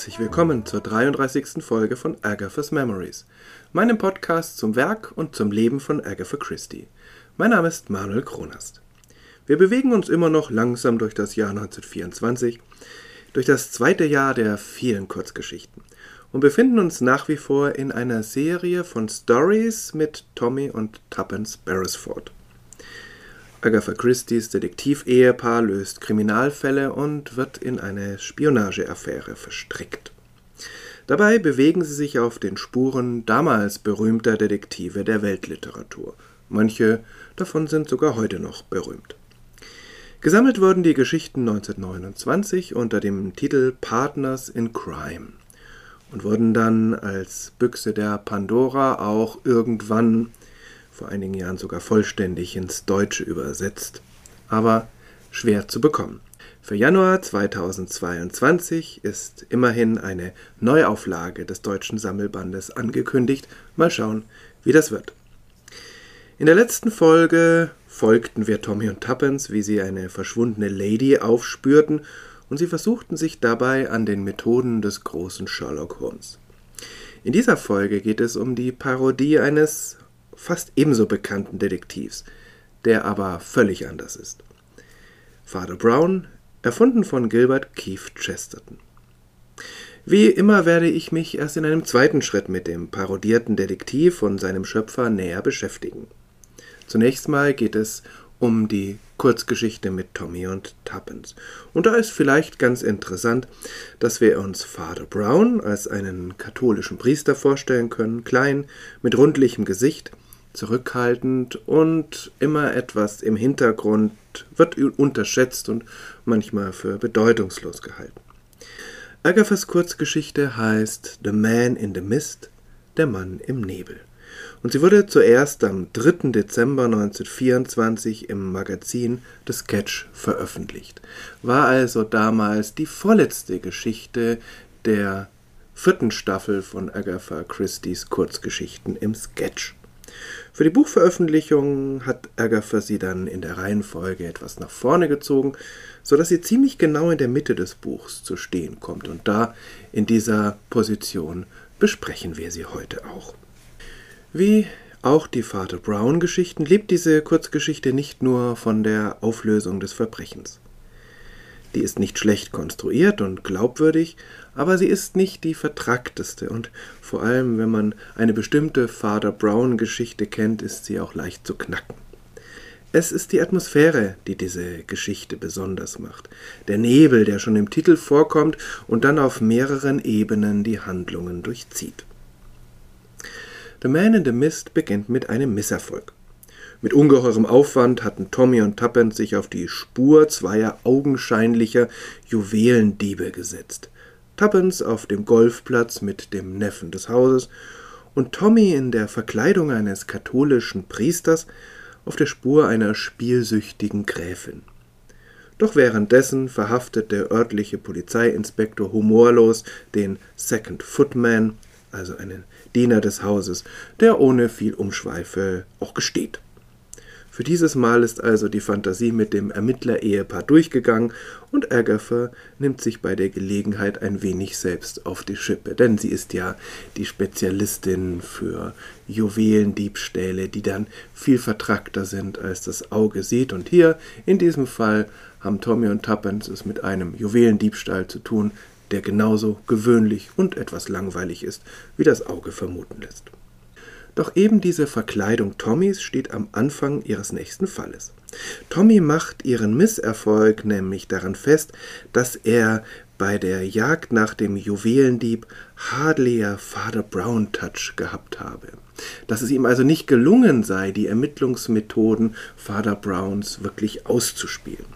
herzlich willkommen zur 33. Folge von Agatha's Memories, meinem Podcast zum Werk und zum Leben von Agatha Christie. Mein Name ist Manuel Kronast. Wir bewegen uns immer noch langsam durch das Jahr 1924, durch das zweite Jahr der vielen Kurzgeschichten und befinden uns nach wie vor in einer Serie von Stories mit Tommy und Tuppence Beresford. Agatha Christie's Detektivehepaar löst Kriminalfälle und wird in eine Spionageaffäre verstrickt. Dabei bewegen sie sich auf den Spuren damals berühmter Detektive der Weltliteratur. Manche davon sind sogar heute noch berühmt. Gesammelt wurden die Geschichten 1929 unter dem Titel Partners in Crime und wurden dann als Büchse der Pandora auch irgendwann vor einigen Jahren sogar vollständig ins Deutsche übersetzt, aber schwer zu bekommen. Für Januar 2022 ist immerhin eine Neuauflage des deutschen Sammelbandes angekündigt. Mal schauen, wie das wird. In der letzten Folge folgten wir Tommy und Tuppence, wie sie eine verschwundene Lady aufspürten, und sie versuchten sich dabei an den Methoden des großen Sherlock Holmes. In dieser Folge geht es um die Parodie eines fast ebenso bekannten Detektivs, der aber völlig anders ist. Father Brown, erfunden von Gilbert Keith Chesterton. Wie immer werde ich mich erst in einem zweiten Schritt mit dem parodierten Detektiv und seinem Schöpfer näher beschäftigen. Zunächst mal geht es um die Kurzgeschichte mit Tommy und Tuppence. Und da ist vielleicht ganz interessant, dass wir uns Father Brown als einen katholischen Priester vorstellen können, klein, mit rundlichem Gesicht, zurückhaltend und immer etwas im Hintergrund, wird unterschätzt und manchmal für bedeutungslos gehalten. Agathas Kurzgeschichte heißt The Man in the Mist, der Mann im Nebel. Und sie wurde zuerst am 3. Dezember 1924 im Magazin The Sketch veröffentlicht, war also damals die vorletzte Geschichte der vierten Staffel von Agatha Christie's Kurzgeschichten im Sketch. Für die Buchveröffentlichung hat Agatha sie dann in der Reihenfolge etwas nach vorne gezogen, so dass sie ziemlich genau in der Mitte des Buchs zu stehen kommt. Und da in dieser Position besprechen wir sie heute auch. Wie auch die Vater Brown Geschichten lebt diese Kurzgeschichte nicht nur von der Auflösung des Verbrechens. Die ist nicht schlecht konstruiert und glaubwürdig, aber sie ist nicht die vertrackteste und vor allem, wenn man eine bestimmte Father Brown Geschichte kennt, ist sie auch leicht zu knacken. Es ist die Atmosphäre, die diese Geschichte besonders macht. Der Nebel, der schon im Titel vorkommt und dann auf mehreren Ebenen die Handlungen durchzieht. The Man in the Mist beginnt mit einem Misserfolg. Mit ungeheurem Aufwand hatten Tommy und Tuppence sich auf die Spur zweier augenscheinlicher Juwelendiebe gesetzt. Tuppence auf dem Golfplatz mit dem Neffen des Hauses und Tommy in der Verkleidung eines katholischen Priesters auf der Spur einer spielsüchtigen Gräfin. Doch währenddessen verhaftet der örtliche Polizeiinspektor humorlos den Second Footman, also einen Diener des Hauses, der ohne viel Umschweife auch gesteht. Für dieses Mal ist also die Fantasie mit dem Ermittler-Ehepaar durchgegangen und Agatha nimmt sich bei der Gelegenheit ein wenig selbst auf die Schippe, denn sie ist ja die Spezialistin für Juwelendiebstähle, die dann viel vertrackter sind, als das Auge sieht. Und hier, in diesem Fall, haben Tommy und Tuppence es mit einem Juwelendiebstahl zu tun, der genauso gewöhnlich und etwas langweilig ist, wie das Auge vermuten lässt. Doch eben diese Verkleidung Tommys steht am Anfang ihres nächsten Falles. Tommy macht ihren Misserfolg nämlich daran fest, dass er bei der Jagd nach dem Juwelendieb hardly a Father Brown Touch gehabt habe. Dass es ihm also nicht gelungen sei, die Ermittlungsmethoden Father Browns wirklich auszuspielen.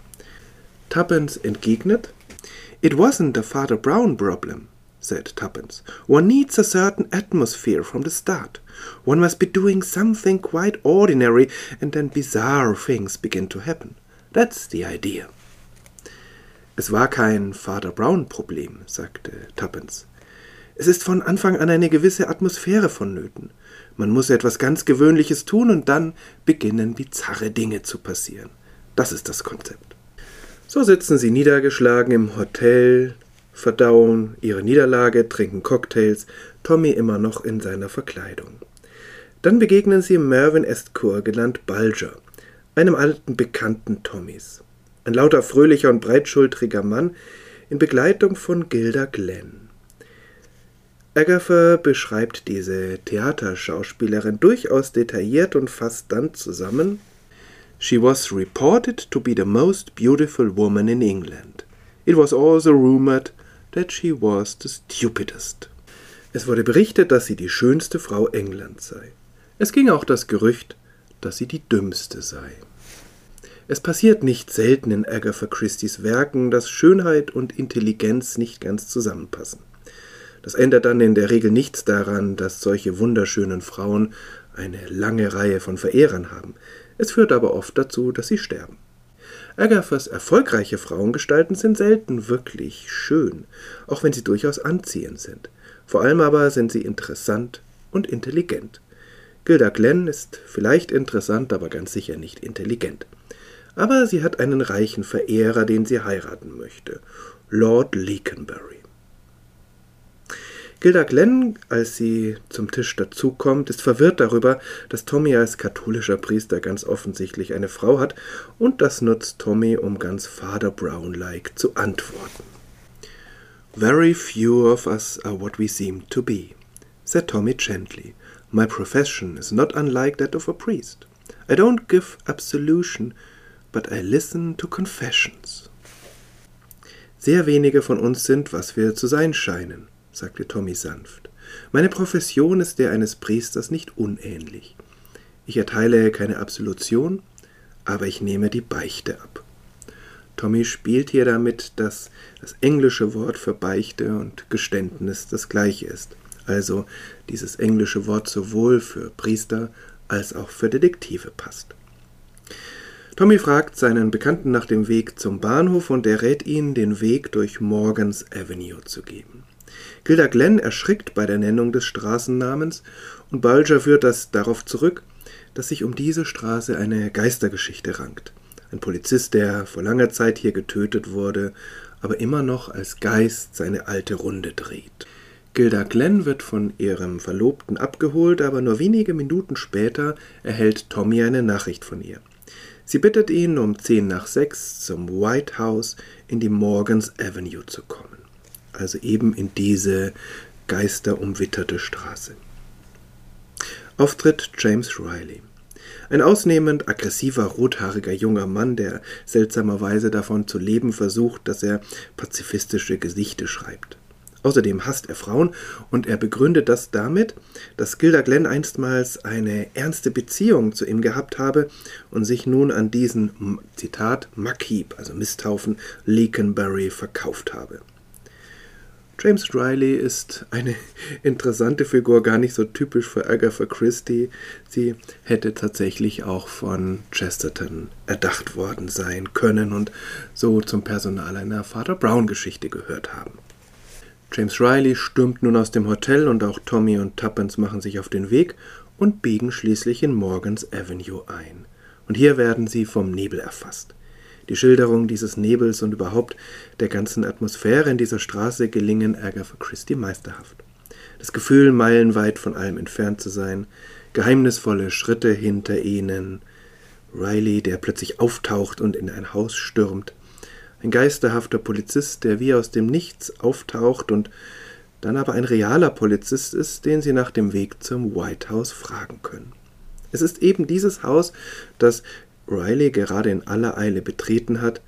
Tuppence entgegnet, It wasn't a Father Brown problem said Tuppence. One needs a certain atmosphere from the start. One must be doing something quite ordinary, and then bizarre things begin to happen. That's the idea. Es war kein Father Brown-Problem, sagte Tuppence. Es ist von Anfang an eine gewisse Atmosphäre vonnöten. Man muss etwas ganz Gewöhnliches tun und dann beginnen bizarre Dinge zu passieren. Das ist das Konzept. So sitzen sie niedergeschlagen im Hotel verdauen ihre Niederlage, trinken Cocktails, Tommy immer noch in seiner Verkleidung. Dann begegnen sie Mervyn Estcourt, genannt Bulger, einem alten Bekannten Tommys. Ein lauter, fröhlicher und breitschultriger Mann in Begleitung von Gilda Glenn. Agatha beschreibt diese Theaterschauspielerin durchaus detailliert und fasst dann zusammen She was reported to be the most beautiful woman in England. It was also rumored that she was the stupidest. Es wurde berichtet, dass sie die schönste Frau Englands sei. Es ging auch das Gerücht, dass sie die dümmste sei. Es passiert nicht selten in Agatha Christie's Werken, dass Schönheit und Intelligenz nicht ganz zusammenpassen. Das ändert dann in der Regel nichts daran, dass solche wunderschönen Frauen eine lange Reihe von Verehrern haben. Es führt aber oft dazu, dass sie sterben. Agathas erfolgreiche Frauengestalten sind selten wirklich schön, auch wenn sie durchaus anziehend sind. Vor allem aber sind sie interessant und intelligent. Gilda Glenn ist vielleicht interessant, aber ganz sicher nicht intelligent. Aber sie hat einen reichen Verehrer, den sie heiraten möchte, Lord Leconbury. Gilda Glenn, als sie zum Tisch dazukommt, ist verwirrt darüber, dass Tommy als katholischer Priester ganz offensichtlich eine Frau hat, und das nutzt Tommy, um ganz Father Brown-like zu antworten. Very few of us are what we seem to be, said Tommy gently. My profession is not unlike that of a priest. I don't give absolution, but I listen to confessions. Sehr wenige von uns sind, was wir zu sein scheinen sagte Tommy sanft. Meine Profession ist der eines Priesters nicht unähnlich. Ich erteile keine Absolution, aber ich nehme die Beichte ab. Tommy spielt hier damit, dass das englische Wort für Beichte und Geständnis das gleiche ist. Also dieses englische Wort sowohl für Priester als auch für Detektive passt. Tommy fragt seinen Bekannten nach dem Weg zum Bahnhof und er rät ihn, den Weg durch Morgans Avenue zu geben. Gilda Glenn erschrickt bei der Nennung des Straßennamens und Bulger führt das darauf zurück, dass sich um diese Straße eine Geistergeschichte rankt. Ein Polizist, der vor langer Zeit hier getötet wurde, aber immer noch als Geist seine alte Runde dreht. Gilda Glenn wird von ihrem Verlobten abgeholt, aber nur wenige Minuten später erhält Tommy eine Nachricht von ihr. Sie bittet ihn, um zehn nach sechs zum White House in die Morgans Avenue zu kommen also eben in diese geisterumwitterte Straße. Auftritt James Riley. Ein ausnehmend aggressiver, rothaariger junger Mann, der seltsamerweise davon zu leben versucht, dass er pazifistische Gesichte schreibt. Außerdem hasst er Frauen und er begründet das damit, dass Gilda Glenn einstmals eine ernste Beziehung zu ihm gehabt habe und sich nun an diesen, Zitat, Muckheap, also Misthaufen, Leconbury verkauft habe. James Riley ist eine interessante Figur, gar nicht so typisch für Agatha Christie. Sie hätte tatsächlich auch von Chesterton erdacht worden sein können und so zum Personal einer Vater Brown Geschichte gehört haben. James Riley stürmt nun aus dem Hotel und auch Tommy und Tuppence machen sich auf den Weg und biegen schließlich in Morgans Avenue ein. Und hier werden sie vom Nebel erfasst. Die Schilderung dieses Nebels und überhaupt der ganzen Atmosphäre in dieser Straße gelingen Agatha Christie meisterhaft. Das Gefühl, meilenweit von allem entfernt zu sein, geheimnisvolle Schritte hinter ihnen, Riley, der plötzlich auftaucht und in ein Haus stürmt, ein geisterhafter Polizist, der wie aus dem Nichts auftaucht und dann aber ein realer Polizist ist, den sie nach dem Weg zum White House fragen können. Es ist eben dieses Haus, das Riley gerade in aller Eile betreten hat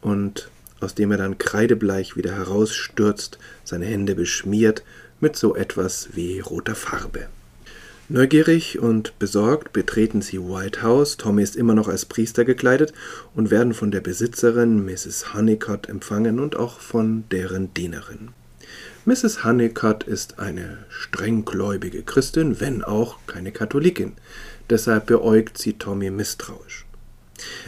und aus dem er dann kreidebleich wieder herausstürzt, seine Hände beschmiert mit so etwas wie roter Farbe. Neugierig und besorgt betreten sie White House, Tommy ist immer noch als Priester gekleidet und werden von der Besitzerin Mrs. Honeycott empfangen und auch von deren Dienerin. Mrs. Honeycott ist eine strenggläubige Christin, wenn auch keine Katholikin. Deshalb beäugt sie Tommy misstrauisch.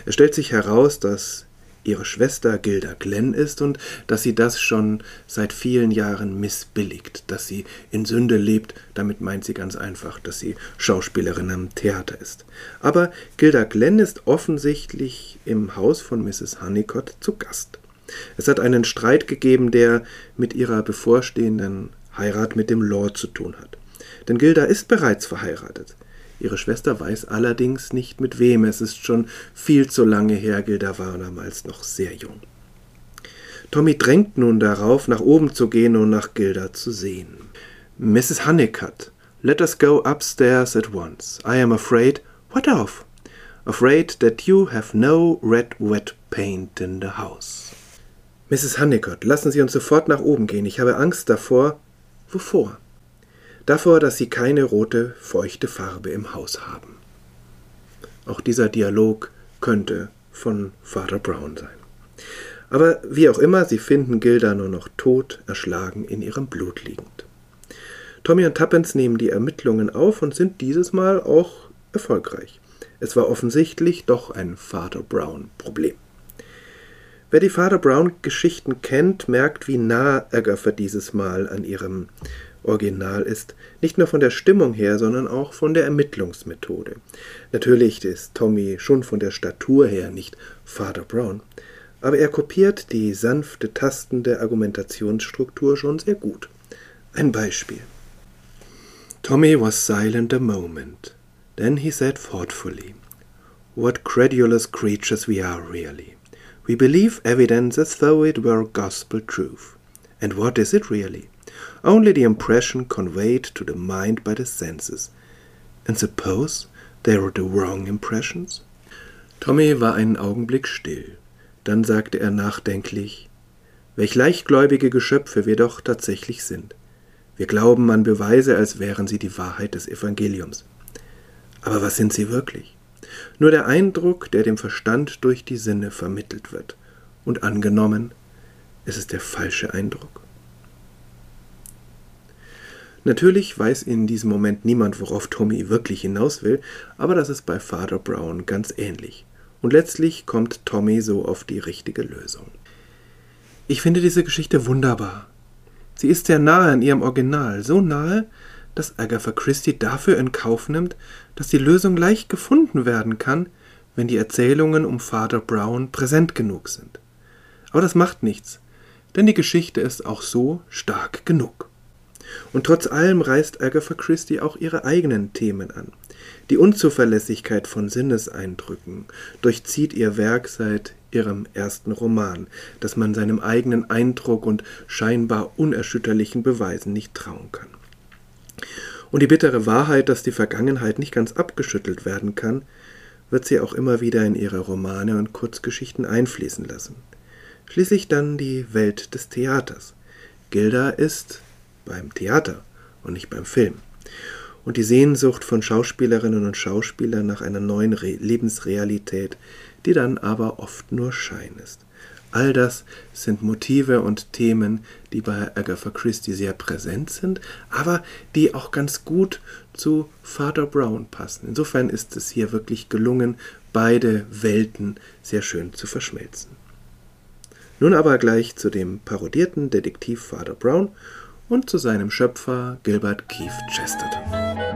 Es stellt sich heraus, dass ihre Schwester Gilda Glenn ist und dass sie das schon seit vielen Jahren missbilligt, dass sie in Sünde lebt, damit meint sie ganz einfach, dass sie Schauspielerin am Theater ist. Aber Gilda Glenn ist offensichtlich im Haus von Mrs. Honeycott zu Gast. Es hat einen Streit gegeben, der mit ihrer bevorstehenden Heirat mit dem Lord zu tun hat. Denn Gilda ist bereits verheiratet. Ihre Schwester weiß allerdings nicht mit wem. Es ist schon viel zu lange her. Gilda war damals noch sehr jung. Tommy drängt nun darauf, nach oben zu gehen und nach Gilda zu sehen. Mrs. Honeycutt, let us go upstairs at once. I am afraid. What of? Afraid that you have no red wet paint in the house. Mrs. Honeycutt, lassen Sie uns sofort nach oben gehen. Ich habe Angst davor. Wovor? Davor, dass Sie keine rote, feuchte Farbe im Haus haben. Auch dieser Dialog könnte von Father Brown sein. Aber wie auch immer, sie finden Gilda nur noch tot, erschlagen, in ihrem Blut liegend. Tommy und Tuppence nehmen die Ermittlungen auf und sind dieses Mal auch erfolgreich. Es war offensichtlich doch ein Father Brown-Problem. Wer die Father Brown-Geschichten kennt, merkt, wie nah Agatha dieses Mal an ihrem Original ist, nicht nur von der Stimmung her, sondern auch von der Ermittlungsmethode. Natürlich ist Tommy schon von der Statur her nicht Father Brown, aber er kopiert die sanfte, tastende Argumentationsstruktur schon sehr gut. Ein Beispiel. Tommy was silent a moment. Then he said thoughtfully, What credulous creatures we are, really. We believe evidence as though it were gospel truth. And what is it really? Only the impression conveyed to the mind by the senses. And suppose they are the wrong impressions? Tommy war einen Augenblick still. Dann sagte er nachdenklich, welch leichtgläubige Geschöpfe wir doch tatsächlich sind. Wir glauben an Beweise, als wären sie die Wahrheit des Evangeliums. Aber was sind sie wirklich? Nur der Eindruck, der dem Verstand durch die Sinne vermittelt wird. Und angenommen, es ist der falsche Eindruck. Natürlich weiß in diesem Moment niemand, worauf Tommy wirklich hinaus will, aber das ist bei Father Brown ganz ähnlich. Und letztlich kommt Tommy so auf die richtige Lösung. Ich finde diese Geschichte wunderbar. Sie ist sehr nahe an ihrem Original, so nahe, dass Agatha Christie dafür in Kauf nimmt, dass die Lösung leicht gefunden werden kann, wenn die Erzählungen um Father Brown präsent genug sind. Aber das macht nichts, denn die Geschichte ist auch so stark genug. Und trotz allem reißt Agatha Christie auch ihre eigenen Themen an. Die Unzuverlässigkeit von Sinneseindrücken durchzieht ihr Werk seit ihrem ersten Roman, dass man seinem eigenen Eindruck und scheinbar unerschütterlichen Beweisen nicht trauen kann. Und die bittere Wahrheit, dass die Vergangenheit nicht ganz abgeschüttelt werden kann, wird sie auch immer wieder in ihre Romane und Kurzgeschichten einfließen lassen. Schließlich dann die Welt des Theaters. Gilda ist beim Theater und nicht beim Film. Und die Sehnsucht von Schauspielerinnen und Schauspielern nach einer neuen Re Lebensrealität, die dann aber oft nur Schein ist. All das sind Motive und Themen, die bei Agatha Christie sehr präsent sind, aber die auch ganz gut zu Father Brown passen. Insofern ist es hier wirklich gelungen, beide Welten sehr schön zu verschmelzen. Nun aber gleich zu dem parodierten Detektiv Father Brown und zu seinem Schöpfer Gilbert Keith Chesterton.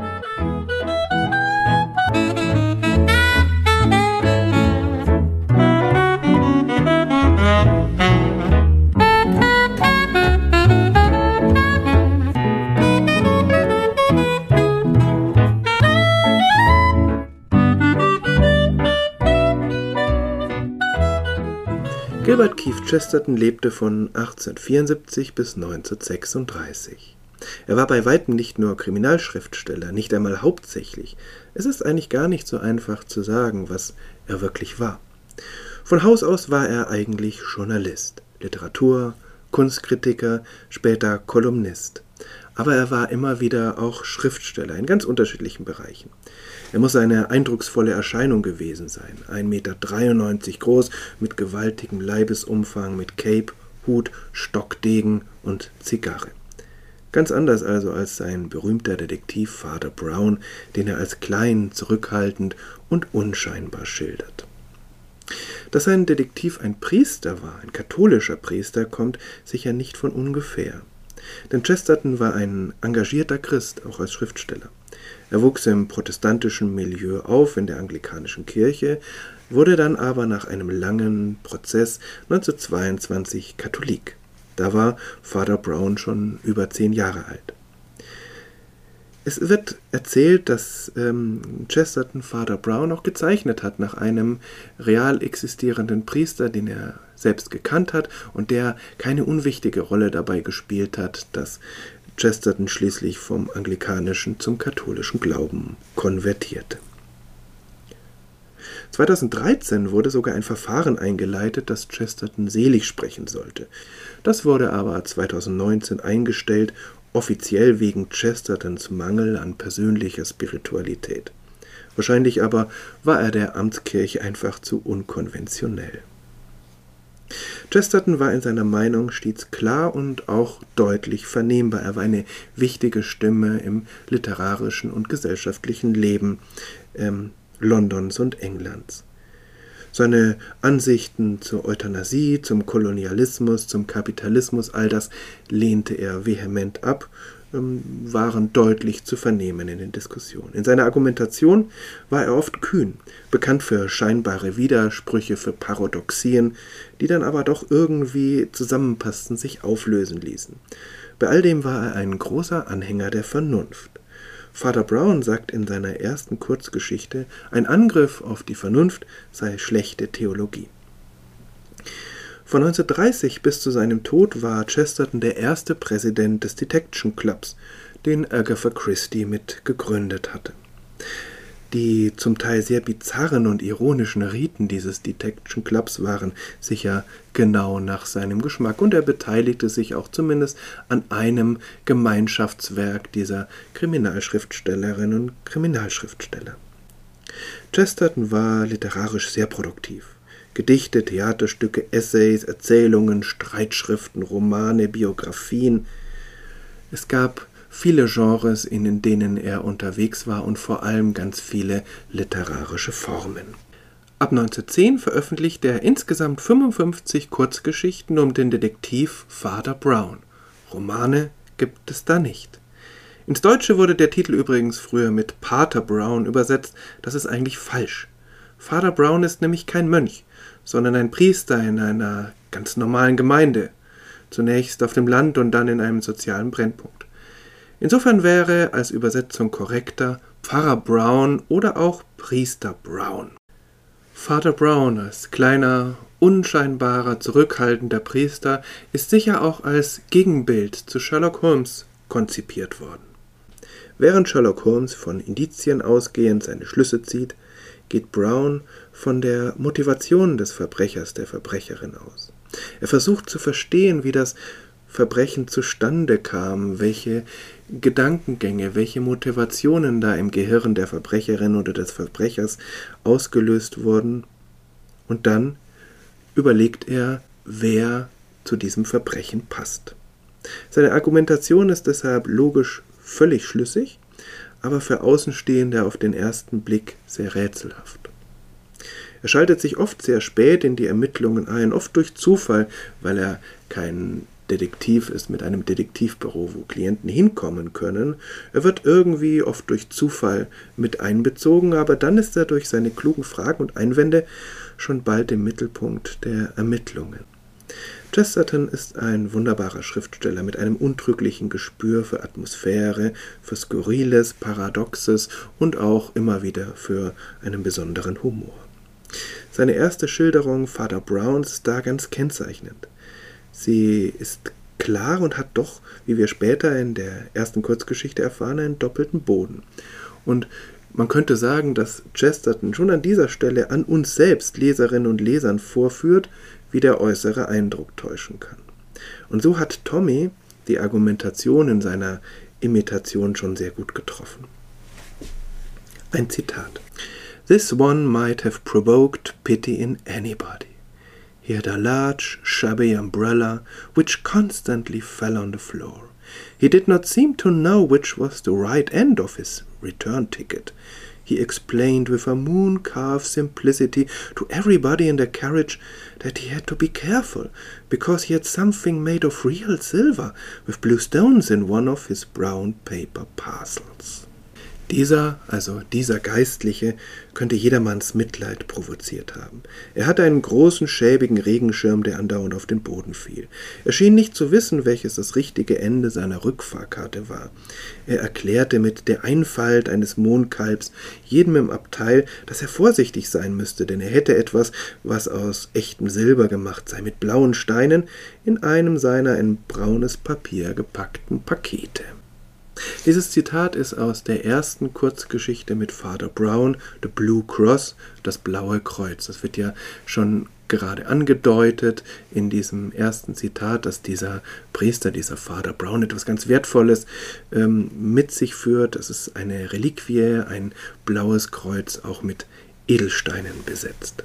Gilbert Keith Chesterton lebte von 1874 bis 1936. Er war bei weitem nicht nur Kriminalschriftsteller, nicht einmal hauptsächlich. Es ist eigentlich gar nicht so einfach zu sagen, was er wirklich war. Von Haus aus war er eigentlich Journalist, Literatur, Kunstkritiker, später Kolumnist. Aber er war immer wieder auch Schriftsteller in ganz unterschiedlichen Bereichen. Er muss eine eindrucksvolle Erscheinung gewesen sein. 1,93 Meter groß, mit gewaltigem Leibesumfang, mit Cape, Hut, Stockdegen und Zigarre. Ganz anders also als sein berühmter Detektiv Father Brown, den er als klein, zurückhaltend und unscheinbar schildert. Dass sein Detektiv ein Priester war, ein katholischer Priester, kommt sicher nicht von ungefähr. Denn Chesterton war ein engagierter Christ, auch als Schriftsteller. Er wuchs im protestantischen Milieu auf in der anglikanischen Kirche, wurde dann aber nach einem langen Prozess 1922 Katholik. Da war Father Brown schon über zehn Jahre alt. Es wird erzählt, dass ähm, Chesterton Father Brown auch gezeichnet hat nach einem real existierenden Priester, den er selbst gekannt hat und der keine unwichtige Rolle dabei gespielt hat, dass Chesterton schließlich vom anglikanischen zum katholischen Glauben konvertierte. 2013 wurde sogar ein Verfahren eingeleitet, das Chesterton selig sprechen sollte. Das wurde aber 2019 eingestellt, offiziell wegen Chestertons Mangel an persönlicher Spiritualität. Wahrscheinlich aber war er der Amtskirche einfach zu unkonventionell. Chesterton war in seiner Meinung stets klar und auch deutlich vernehmbar. Er war eine wichtige Stimme im literarischen und gesellschaftlichen Leben ähm, Londons und Englands. Seine Ansichten zur Euthanasie, zum Kolonialismus, zum Kapitalismus, all das lehnte er vehement ab, waren deutlich zu vernehmen in den Diskussionen. In seiner Argumentation war er oft kühn, bekannt für scheinbare Widersprüche, für Paradoxien, die dann aber doch irgendwie zusammenpassten, sich auflösen ließen. Bei all dem war er ein großer Anhänger der Vernunft. Vater Brown sagt in seiner ersten Kurzgeschichte, ein Angriff auf die Vernunft sei schlechte Theologie. Von 1930 bis zu seinem Tod war Chesterton der erste Präsident des Detection Clubs, den Agatha Christie mit gegründet hatte. Die zum Teil sehr bizarren und ironischen Riten dieses Detection Clubs waren sicher genau nach seinem Geschmack und er beteiligte sich auch zumindest an einem Gemeinschaftswerk dieser Kriminalschriftstellerinnen und Kriminalschriftsteller. Chesterton war literarisch sehr produktiv. Gedichte, Theaterstücke, Essays, Erzählungen, Streitschriften, Romane, Biografien. Es gab viele Genres, in denen er unterwegs war und vor allem ganz viele literarische Formen. Ab 1910 veröffentlichte er insgesamt 55 Kurzgeschichten um den Detektiv Father Brown. Romane gibt es da nicht. Ins Deutsche wurde der Titel übrigens früher mit Pater Brown übersetzt. Das ist eigentlich falsch. Father Brown ist nämlich kein Mönch, sondern ein Priester in einer ganz normalen Gemeinde. Zunächst auf dem Land und dann in einem sozialen Brennpunkt. Insofern wäre als Übersetzung korrekter Pfarrer Brown oder auch Priester Brown. Vater Brown als kleiner, unscheinbarer, zurückhaltender Priester ist sicher auch als Gegenbild zu Sherlock Holmes konzipiert worden. Während Sherlock Holmes von Indizien ausgehend seine Schlüsse zieht, geht Brown von der Motivation des Verbrechers, der Verbrecherin aus. Er versucht zu verstehen, wie das Verbrechen zustande kam, welche Gedankengänge, welche Motivationen da im Gehirn der Verbrecherin oder des Verbrechers ausgelöst wurden. Und dann überlegt er, wer zu diesem Verbrechen passt. Seine Argumentation ist deshalb logisch völlig schlüssig, aber für Außenstehende auf den ersten Blick sehr rätselhaft. Er schaltet sich oft sehr spät in die Ermittlungen ein, oft durch Zufall, weil er keinen Detektiv ist mit einem Detektivbüro, wo Klienten hinkommen können. Er wird irgendwie oft durch Zufall mit einbezogen, aber dann ist er durch seine klugen Fragen und Einwände schon bald im Mittelpunkt der Ermittlungen. Chesterton ist ein wunderbarer Schriftsteller mit einem untrüglichen Gespür für Atmosphäre, für Skurriles, Paradoxes und auch immer wieder für einen besonderen Humor. Seine erste Schilderung Vater Browns ist da ganz kennzeichnend. Sie ist klar und hat doch, wie wir später in der ersten Kurzgeschichte erfahren, einen doppelten Boden. Und man könnte sagen, dass Chesterton schon an dieser Stelle an uns selbst, Leserinnen und Lesern, vorführt, wie der äußere Eindruck täuschen kann. Und so hat Tommy die Argumentation in seiner Imitation schon sehr gut getroffen. Ein Zitat. This one might have provoked pity in anybody. He had a large, shabby umbrella which constantly fell on the floor. He did not seem to know which was the right end of his return ticket. he explained with a moon calf simplicity to everybody in the carriage that he had to be careful, because he had something made of real silver with blue stones in one of his brown paper parcels. Dieser, also dieser Geistliche, könnte jedermanns Mitleid provoziert haben. Er hatte einen großen, schäbigen Regenschirm, der andauernd auf den Boden fiel. Er schien nicht zu wissen, welches das richtige Ende seiner Rückfahrkarte war. Er erklärte mit der Einfalt eines Mondkalbs jedem im Abteil, dass er vorsichtig sein müsste, denn er hätte etwas, was aus echtem Silber gemacht sei, mit blauen Steinen in einem seiner in braunes Papier gepackten Pakete. Dieses Zitat ist aus der ersten Kurzgeschichte mit Father Brown, The Blue Cross, das blaue Kreuz. Das wird ja schon gerade angedeutet in diesem ersten Zitat, dass dieser Priester, dieser Father Brown etwas ganz Wertvolles ähm, mit sich führt. Das ist eine Reliquie, ein blaues Kreuz, auch mit Edelsteinen besetzt.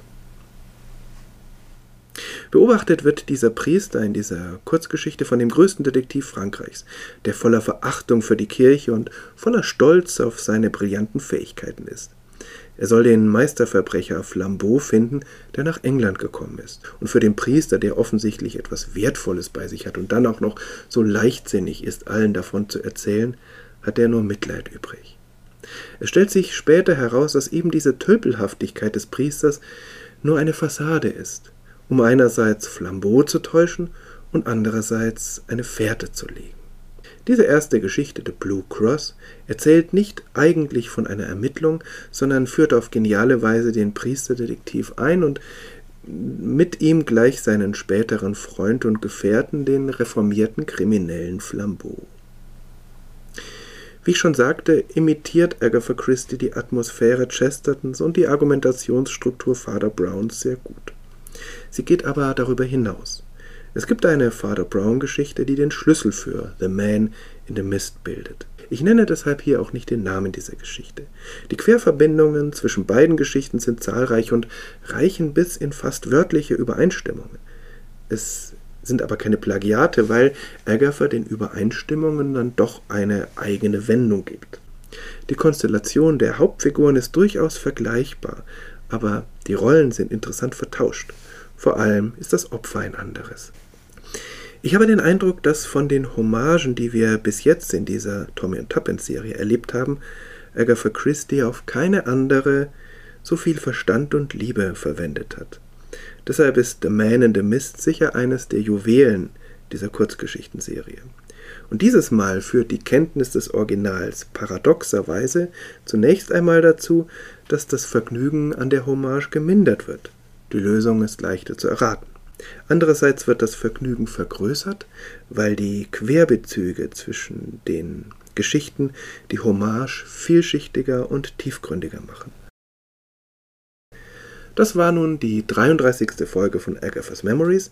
Beobachtet wird dieser Priester in dieser Kurzgeschichte von dem größten Detektiv Frankreichs, der voller Verachtung für die Kirche und voller Stolz auf seine brillanten Fähigkeiten ist. Er soll den Meisterverbrecher Flambeau finden, der nach England gekommen ist. Und für den Priester, der offensichtlich etwas Wertvolles bei sich hat und dann auch noch so leichtsinnig ist, allen davon zu erzählen, hat er nur Mitleid übrig. Es stellt sich später heraus, dass eben diese Tölpelhaftigkeit des Priesters nur eine Fassade ist um einerseits Flambeau zu täuschen und andererseits eine Fährte zu legen. Diese erste Geschichte, The Blue Cross, erzählt nicht eigentlich von einer Ermittlung, sondern führt auf geniale Weise den Priesterdetektiv ein und mit ihm gleich seinen späteren Freund und Gefährten, den reformierten Kriminellen Flambeau. Wie ich schon sagte, imitiert Agatha Christie die Atmosphäre Chestertons und die Argumentationsstruktur Father Browns sehr gut. Sie geht aber darüber hinaus. Es gibt eine Father Brown Geschichte, die den Schlüssel für The Man in the Mist bildet. Ich nenne deshalb hier auch nicht den Namen dieser Geschichte. Die Querverbindungen zwischen beiden Geschichten sind zahlreich und reichen bis in fast wörtliche Übereinstimmungen. Es sind aber keine Plagiate, weil Agatha den Übereinstimmungen dann doch eine eigene Wendung gibt. Die Konstellation der Hauptfiguren ist durchaus vergleichbar, aber die Rollen sind interessant vertauscht. Vor allem ist das Opfer ein anderes. Ich habe den Eindruck, dass von den Hommagen, die wir bis jetzt in dieser Tommy und Tuppence Serie erlebt haben, Agatha Christie auf keine andere so viel Verstand und Liebe verwendet hat. Deshalb ist The Man in the Mist sicher eines der Juwelen dieser Kurzgeschichtenserie. Und dieses Mal führt die Kenntnis des Originals paradoxerweise zunächst einmal dazu, dass das Vergnügen an der Hommage gemindert wird. Die Lösung ist leichter zu erraten. Andererseits wird das Vergnügen vergrößert, weil die Querbezüge zwischen den Geschichten die Hommage vielschichtiger und tiefgründiger machen. Das war nun die 33. Folge von Agatha's Memories.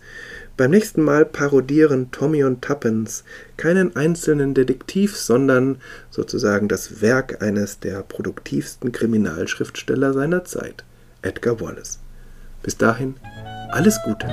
Beim nächsten Mal parodieren Tommy und Tuppence keinen einzelnen Detektiv, sondern sozusagen das Werk eines der produktivsten Kriminalschriftsteller seiner Zeit, Edgar Wallace. Bis dahin, alles Gute.